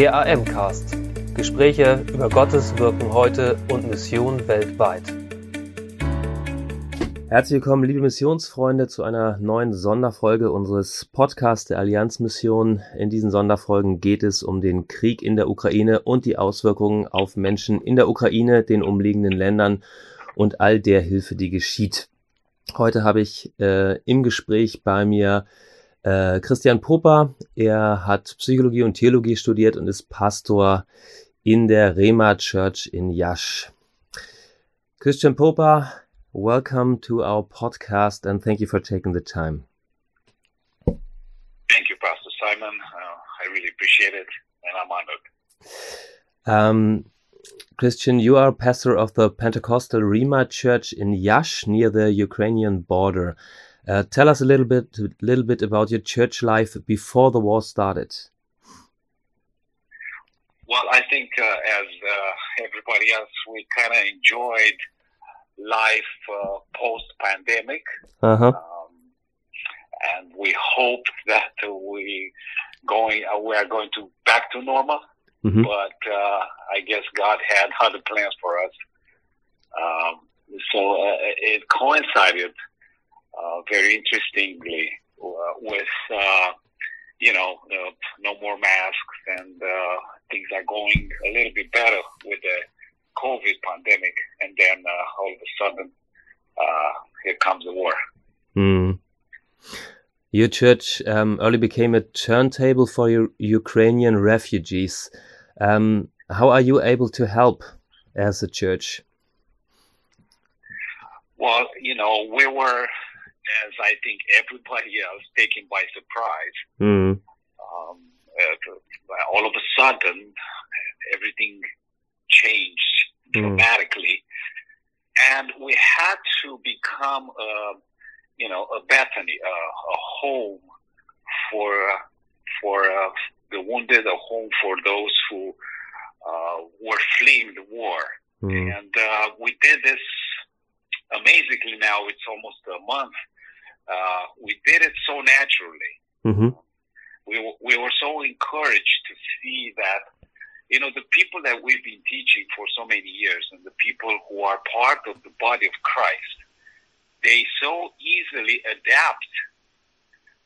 Der AM-Cast. Gespräche über Gottes Wirken heute und Mission weltweit. Herzlich willkommen, liebe Missionsfreunde, zu einer neuen Sonderfolge unseres Podcasts der Allianzmission. In diesen Sonderfolgen geht es um den Krieg in der Ukraine und die Auswirkungen auf Menschen in der Ukraine, den umliegenden Ländern und all der Hilfe, die geschieht. Heute habe ich äh, im Gespräch bei mir äh, Christian Popper. Er hat Psychologie und Theologie studiert und ist Pastor in der Rema Church in Jasch. Christian Popper, welcome to our podcast and thank you for taking the time. Thank you, Pastor Simon. Uh, I really appreciate it and I'm honored. Um, Christian, you are pastor of the Pentecostal Rema Church in Yash near the Ukrainian border. Uh, tell us a little bit, little bit about your church life before the war started. Well, I think uh, as uh, everybody else, we kind of enjoyed life uh, post pandemic. Uh-huh. Um, and we hope that we going uh, we are going to back to normal. Mhm. But uh, I guess God had other plans for us. Um, so uh, it coincided very interestingly uh, with uh, you know uh, no more masks and uh, things are going a little bit better with the COVID pandemic, and then uh, all of a sudden uh, here comes the war. Hmm. Your church um, early became a turntable for U- Ukrainian refugees. Um, how are you able to help as a church? Well, you know, we were, as I think everybody else, taken by surprise. Hmm. Um, uh, all of a sudden, everything changed Mm. dramatically, and we had to become, a, you know, a Bethany, a, a home for for uh, the wounded, a home for those who uh, were fleeing the war. Hmm. And uh, we did this amazingly now. It's almost a month. Uh, we did it so naturally. Mhm. We, w- we were so encouraged to see that, you know, the people that we've been teaching for so many years and the people who are part of the body of Christ, they so easily adapt.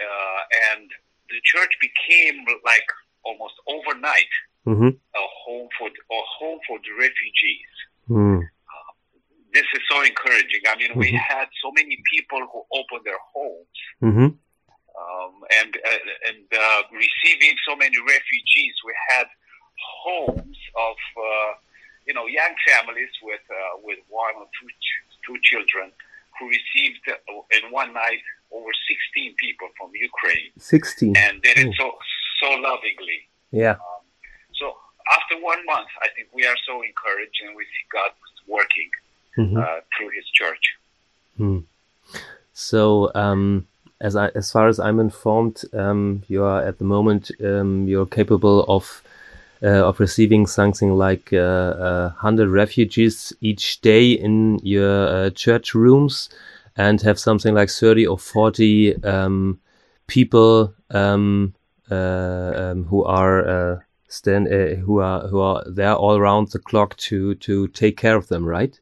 Uh, and the church became like almost overnight Mhm. a home for a home for the refugees Hmm. This is so encouraging. I mean, we Mhm. had so many people who opened their homes Mhm. um, and uh, and uh, receiving so many refugees. We had homes of uh, you know young families with uh, with one or two ch- two children who received uh, in one night over 16 people from Ukraine Sixteen. and did it Oh. so so lovingly. Yeah. So after one month, I think we are so encouraged and we see God working Mhm. uh, through His church. Hmm. So, um, as I, as far as I'm informed, um, you are at the moment um, you're capable of uh, of receiving something like uh, uh, hundred refugees each day in your uh, church rooms, and have something like thirty or forty um, people um, uh, um, who are uh, stand uh, who are who are there all around the clock to to take care of them, right?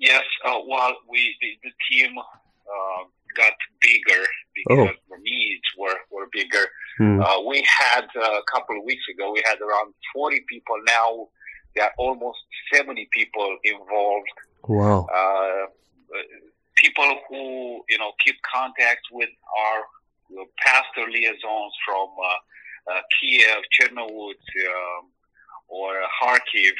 Yes, uh, well, we the, the team uh, got bigger because the needs were were bigger. Hmm. Uh, we had uh, a couple of weeks ago, we had around forty people. Now there are almost seventy people involved. Wow. Uh, people who you know keep contact with our pastor liaisons from uh, uh, Kiev, Chernovutz, um, or Kharkiv,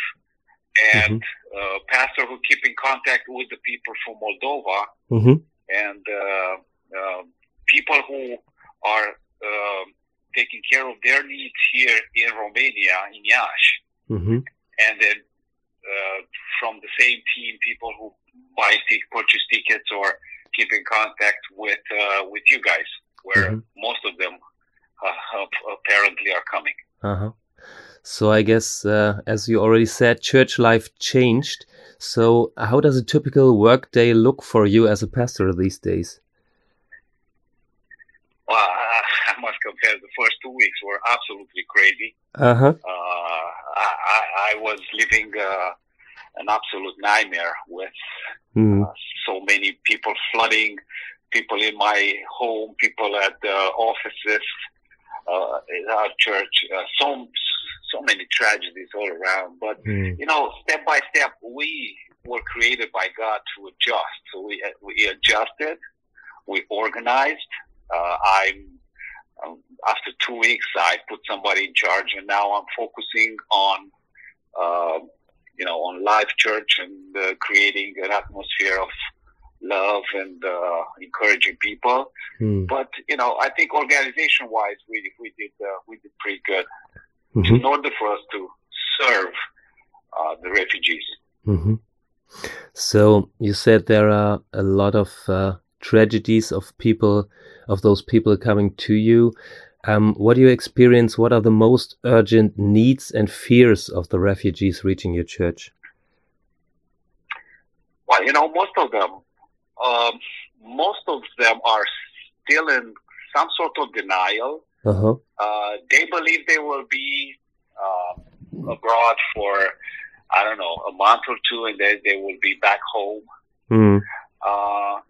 and uh, pastor who keep in contact with the people from Moldova, hmm and uh, uh, people who are um taking care of their needs here in Romania, in Iași hmm and then uh, from the same team, people who buy t- purchase tickets or keep in contact with uh, with you guys, where Mhm. most of them uh, apparently are coming. Uh-huh. So I guess, uh, as you already said, church life changed. So how does a typical work day look for you as a pastor these days? Well, uh, must confess, the first two weeks were absolutely crazy. Uh-huh. Uh, I, I was living uh, an absolute nightmare with Mm. uh, so many people flooding, people in my home, people at the offices, uh, in our church. Uh, so so many tragedies all around. But Mm. you know, step by step, we were created by God to adjust. So we we adjusted, we organized. Uh, I'm um, after two weeks, I put somebody in charge, and now I'm focusing on, uh, you know, on live church and uh, creating an atmosphere of love and uh, encouraging people. Mm. But you know, I think organization-wise, we we did uh, we did pretty good Mhm. in order for us to serve uh, the refugees. hmm So you said there are a lot of uh, tragedies of people, of those people coming to you. Um, what do you experience? What are the most urgent needs and fears of the refugees reaching your church? Well, you know, most of them, um, most of them are still in some sort of denial. Uh huh. Uh, they believe they will be uh, abroad for, I don't know, a month or two, and then they will be back home. Mm. Uh,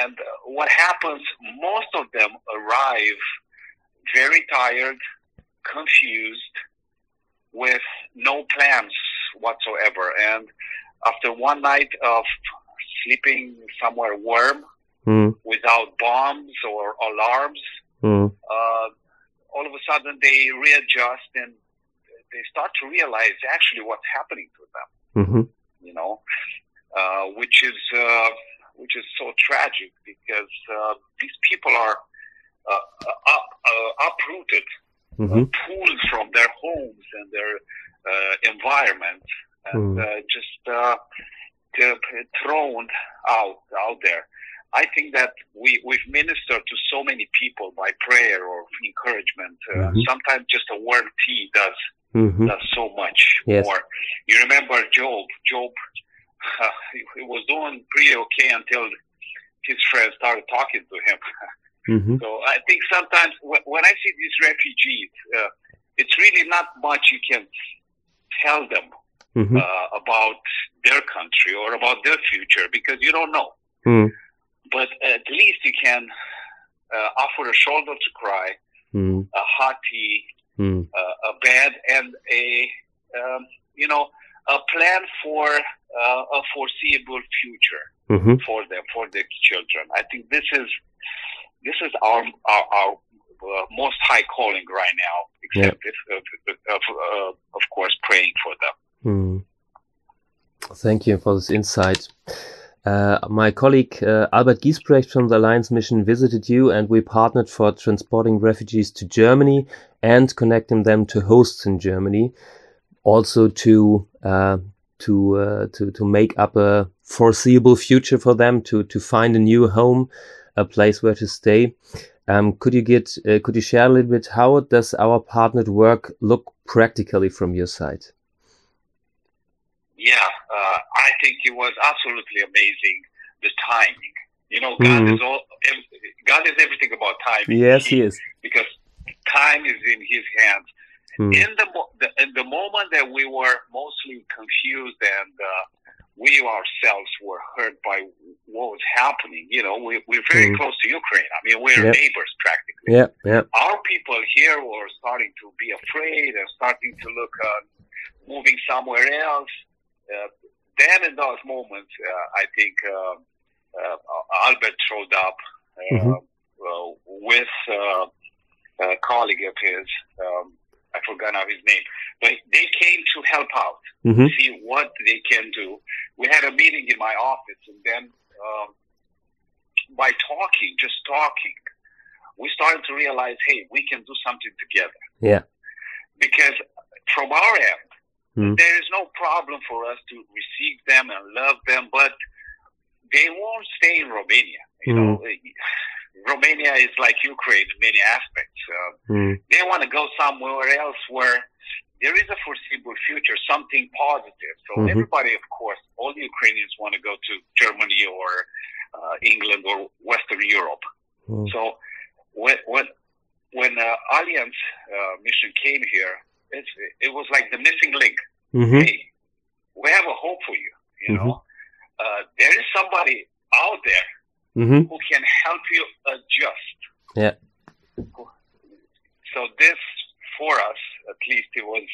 and what happens, most of them arrive very tired, confused, with no plans whatsoever. And after one night of sleeping somewhere warm, Mm. without bombs or alarms, Mm. uh, all of a sudden they readjust and they start to realize actually what's happening to them hmm you know, uh, which is uh, which is so tragic because uh, these people are uh, up, uh, uprooted, hmm pulled from their homes and their uh, environment, and Mm. uh, just uh, thrown out out there. I think that we we've ministered to so many people by prayer or encouragement. Uh, Mhm. Sometimes just a word tea does hmm does so much Yes. more. You remember Job? Job uh, he, was doing pretty okay until his friends started talking to him. hmm So I think sometimes when, when I see these refugees, uh, it's really not much you can tell them hmm uh, about their country or about their future because you don't know. Mm. But at least you can uh, offer a shoulder to cry, Mm. a hot tea, Mm. uh, a bed and a um, you know a plan for uh, a foreseeable future hmm for them for their children. I think this is this is our our, our uh, most high calling right now. Except if, of, of, uh, of course praying for them. Mm. Thank you for this insight. Uh, my colleague uh, Albert Giesbrecht from the Alliance Mission visited you, and we partnered for transporting refugees to Germany and connecting them to hosts in Germany, also to uh, to uh, to to make up a foreseeable future for them to to find a new home, a place where to stay. Um, could you get uh, could you share a little bit how does our partnered work look practically from your side? Yeah, uh, I think it was absolutely amazing the timing. You know, God Mhm. is all God is everything about timing. Yes, he is. because time is in His hands. Mm. in the, the in the moment that we were mostly confused and uh, we ourselves were hurt by what was happening, you know, we, we're very Mm. close to Ukraine. I mean, we're Yep. neighbors practically. Yeah, yeah. Our people here were starting to be afraid and starting to look uh, moving somewhere else. Uh, then in those moments, uh, I think uh, uh, Albert showed up uh, with uh, a colleague of his. Um, I forgot now his name, but they came to help out, hmm see what they can do. We had a meeting in my office, and then um, by talking, just talking, we started to realize, hey, we can do something together. Yeah. Because from our end, Mm. there is no problem for us to receive them and love them, but they won't stay in Romania. You Mm. know, Romania is like Ukraine in many aspects. Uh, Mm. they want to go somewhere else where there is a foreseeable future, something positive. So Mhm. everybody, of course, all the Ukrainians want to go to Germany or uh, England or Western Europe. Mm. So when, when when uh, Alliance uh, mission came here, it was like the missing link. Mm-hmm. Hey, we have a hope for you. You Mhm. know, uh, there is somebody out there Mm-hmm. who can help you adjust. Yeah. So this, for us, at least, it was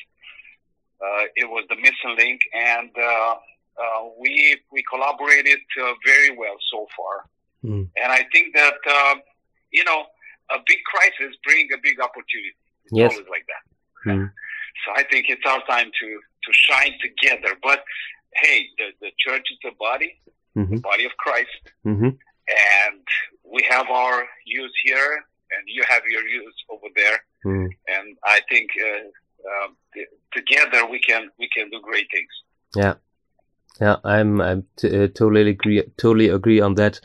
uh, it was the missing link, and uh, uh, we we collaborated uh, very well so far. Mm. And I think that uh, you know a big crisis brings a big opportunity. It's Yes. always like that. Mm. So I think it's our time to to shine together. But hey, the the church is a body, Mm-hmm. body of Christ Mm-hmm. and we have our youth here, and you have your youth over there, Mm. and I think uh, um, t- together we can we can do great things. Yeah, yeah, I'm I'm t- uh, totally agree totally agree on that.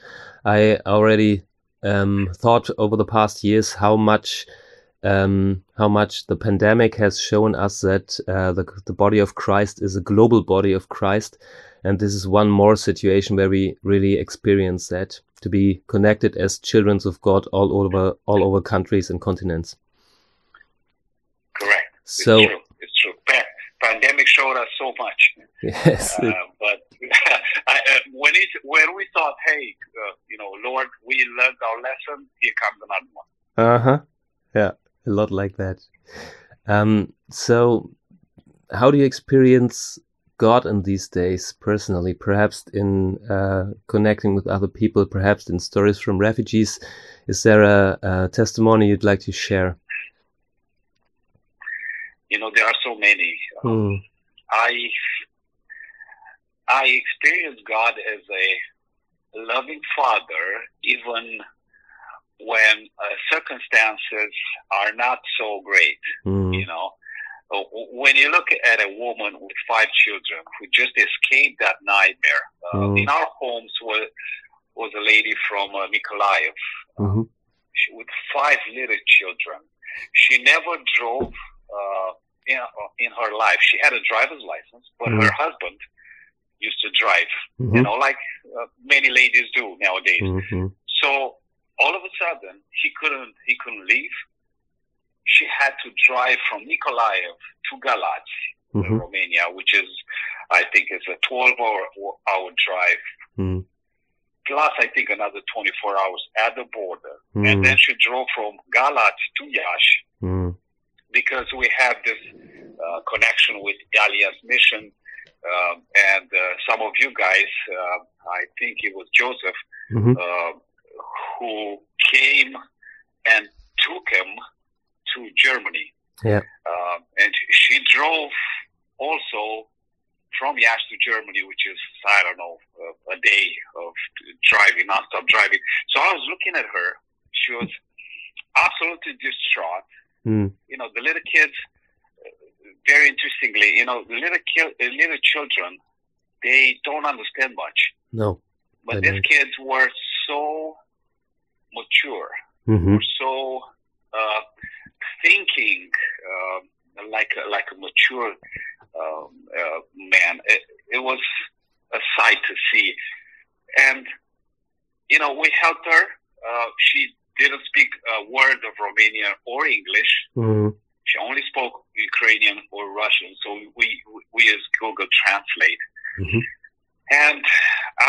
I already um, thought over the past years how much um, how much the pandemic has shown us that uh, the the body of Christ is a global body of Christ, and this is one more situation where we really experience that to be connected as children of God all over all over countries and continents. Correct. It's So true. It's true. Pandemic showed us so much, yes, uh, but I, uh, when it when we thought, hey, uh, you know, Lord, we learned our lesson. Here comes another one. Uh huh. Yeah, a lot like that. Um, so, how do you experience God in these days personally? Perhaps in uh, connecting with other people, perhaps in stories from refugees. Is there a, a testimony you'd like to share? You know, there are so many. Hmm. I I experience God as a loving father, even when uh, circumstances are not so great. Hmm. You know, Uh, when you look at a woman with five children who just escaped that nightmare, uh, Mm. in our homes was was a lady from uh, Mykolaiv Mhm. she, with five little children. She never drove uh, in, in her life. She had a driver's license, but Mhm. her husband used to drive. You Mhm. know, like uh, many ladies do nowadays. Mhm. So all of a sudden, he couldn't he couldn't leave. She had to drive from Nikolaev to Galați, Mhm. Romania, which is, I think, is a 12 hour, hour drive. Mhm. Plus, I think another 24 hours at the border. Mhm. And then she drove from Galați to Iași Mhm. because we have this uh, connection with Dalia's Mission. Um, and uh, some of you guys, uh, I think it was Joseph, Mhm. uh, who came and took him to Germany. Yeah. Uh, and she drove also from Iași to Germany, which is, I don't know, a, a day of driving, nonstop driving. So I was looking at her. She was absolutely distraught. Mhm. You know, the little kids, uh, very interestingly, you know, the little, ki- uh, little children, they don't understand much. No. But these kids were so mature, Mhm. were so uh, thinking uh, like a, like a mature um, uh, man. It, it was a sight to see, and you know we helped her. Uh, she didn't speak a word of Romanian or English. Mhm. She only spoke Ukrainian or Russian, so we we used Google Translate. Mhm. And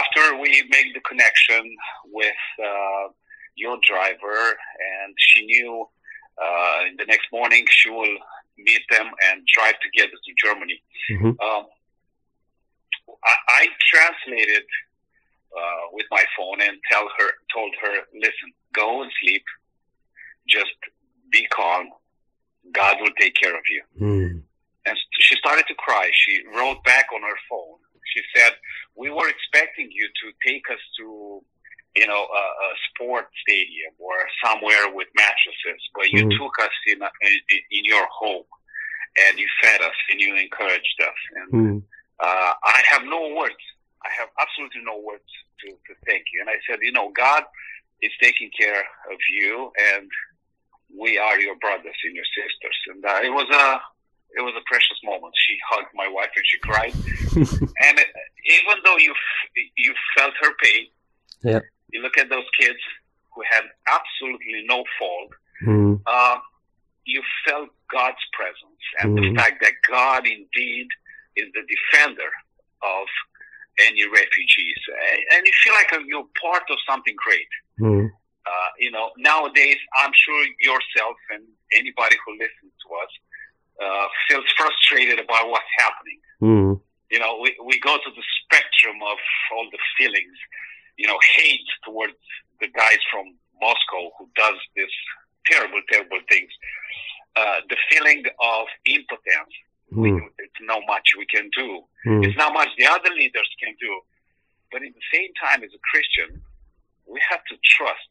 after we make the connection with uh, your driver, and she knew uh, the next morning she will meet them and drive together to Germany. Mhm. Um, I, I translated uh, with my phone and tell her, told her, listen, go and sleep, just be calm. God will take care of you. Mhm. And she started to cry. She wrote back on her phone. She said, "We were expecting you to take us to, you know, a, a sport stadium or somewhere with mattresses, but you Mhm. took us in, a, in in your home, and you fed us and you encouraged us. And Mhm. uh, I have no words. I have absolutely no words to, to thank you. And I said, you know, God is taking care of you, and we are your brothers and your sisters. And uh, it was a it was a precious moment. She hugged my wife and she cried. and it, even though you f- you felt her pain, Yeah. You look at those kids who had absolutely no fault, mm. uh, you felt God's presence and mm. the fact that God indeed is the defender of any refugees, and you feel like you're part of something great. Mm. Uh, you know, nowadays, I'm sure yourself and anybody who listens to us uh, feels frustrated about what's happening. Mm. You know, we, we go to the spectrum of all the feelings, you know, hate towards the guys from Moscow who does this terrible, terrible things. Uh, the feeling of impotence. Mm. It's not much we can do. Mm. It's not much the other leaders can do. But at the same time, as a Christian, we have to trust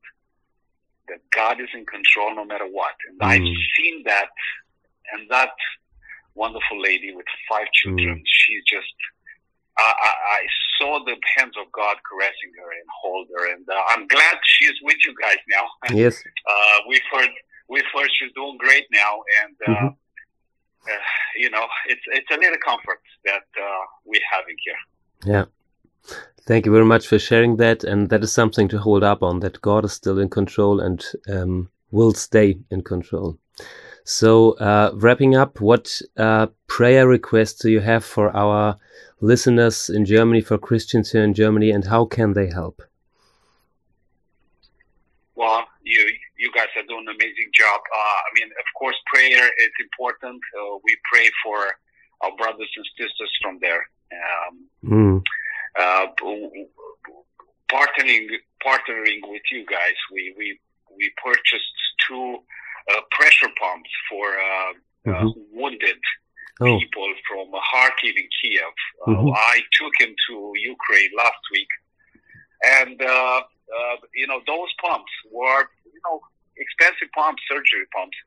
that God is in control no matter what. And mm. I've seen that, and that wonderful lady with five children, mm. she just, I, I, I, saw the hands of God caressing her and hold her, and uh, I'm glad she's with you guys now. Yes. uh, we've heard, we've heard she's doing great now, and uh, mm-hmm. Uh, you know, it's it's a little comfort that uh, we're having here. Yeah. Thank you very much for sharing that. And that is something to hold up on that God is still in control and um, will stay in control. So, uh, wrapping up, what uh, prayer requests do you have for our listeners in Germany, for Christians here in Germany, and how can they help? Well, you you guys are doing an amazing job. Uh, I mean, of course, prayer is important. Uh, we pray for our brothers and sisters from there. Um, mm uh, partnering partnering with you guys, we we we purchased two uh, pressure pumps for uh, uh mm-hmm. wounded oh. people from Kharkiv and Kiev. Uh, mm-hmm. I took him to Ukraine last week, and uh, you know those pumps were you know expensive pumps, surgery pumps.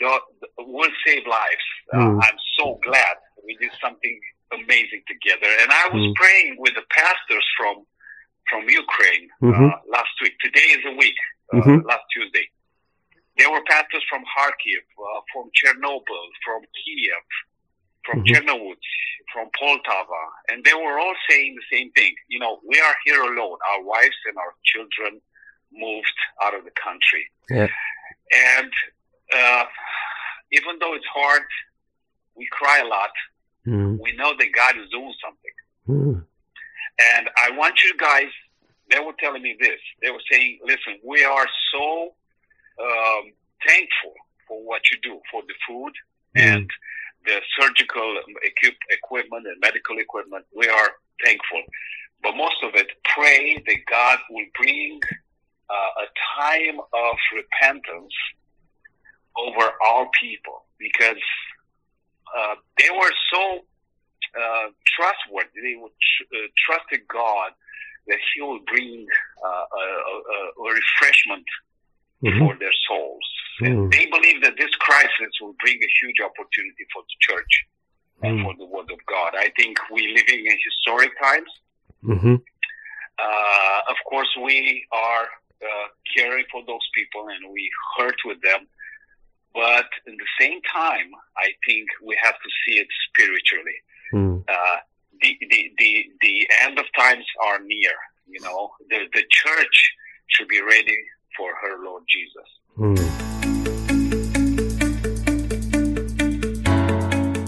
That will save lives. Mm. I'm so glad we did something amazing together. And I was mm. praying with the pastors from from Ukraine uh, mm-hmm. uh, last week. Today is a week, uh, mm-hmm. last Tuesday. There were pastors from Kharkiv, uh, from Chernobyl, from Kiev, from mm-hmm. Chernobyl, from Poltava, and they were all saying the same thing. You know, we are here alone. Our wives and our children moved out of the country. Yeah. And uh, even though it's hard, we cry a lot Mm. We know that God is doing something. Mm. And I want you guys, they were telling me this. They were saying, listen, we are so um, thankful for what you do, for the food mm. and the surgical equip- equipment and medical equipment. We are thankful. But most of it, pray that God will bring uh, a time of repentance over all people because uh, they were so uh, trustworthy. They would tr- uh, trusted God that He will bring uh, a, a, a, refreshment mm-hmm. for their souls. Mm. they believe that this crisis will bring a huge opportunity for the church mm. and for the Word of God. I think we're living in historic times. Mm-hmm. Uh, of course, we are uh, caring for those people and we hurt with them. But at the same time, I think we have to see it spiritually. Mm. Uh, the, the, the, the end of times are near. You know, the, the church should be ready for her Lord Jesus. Mm.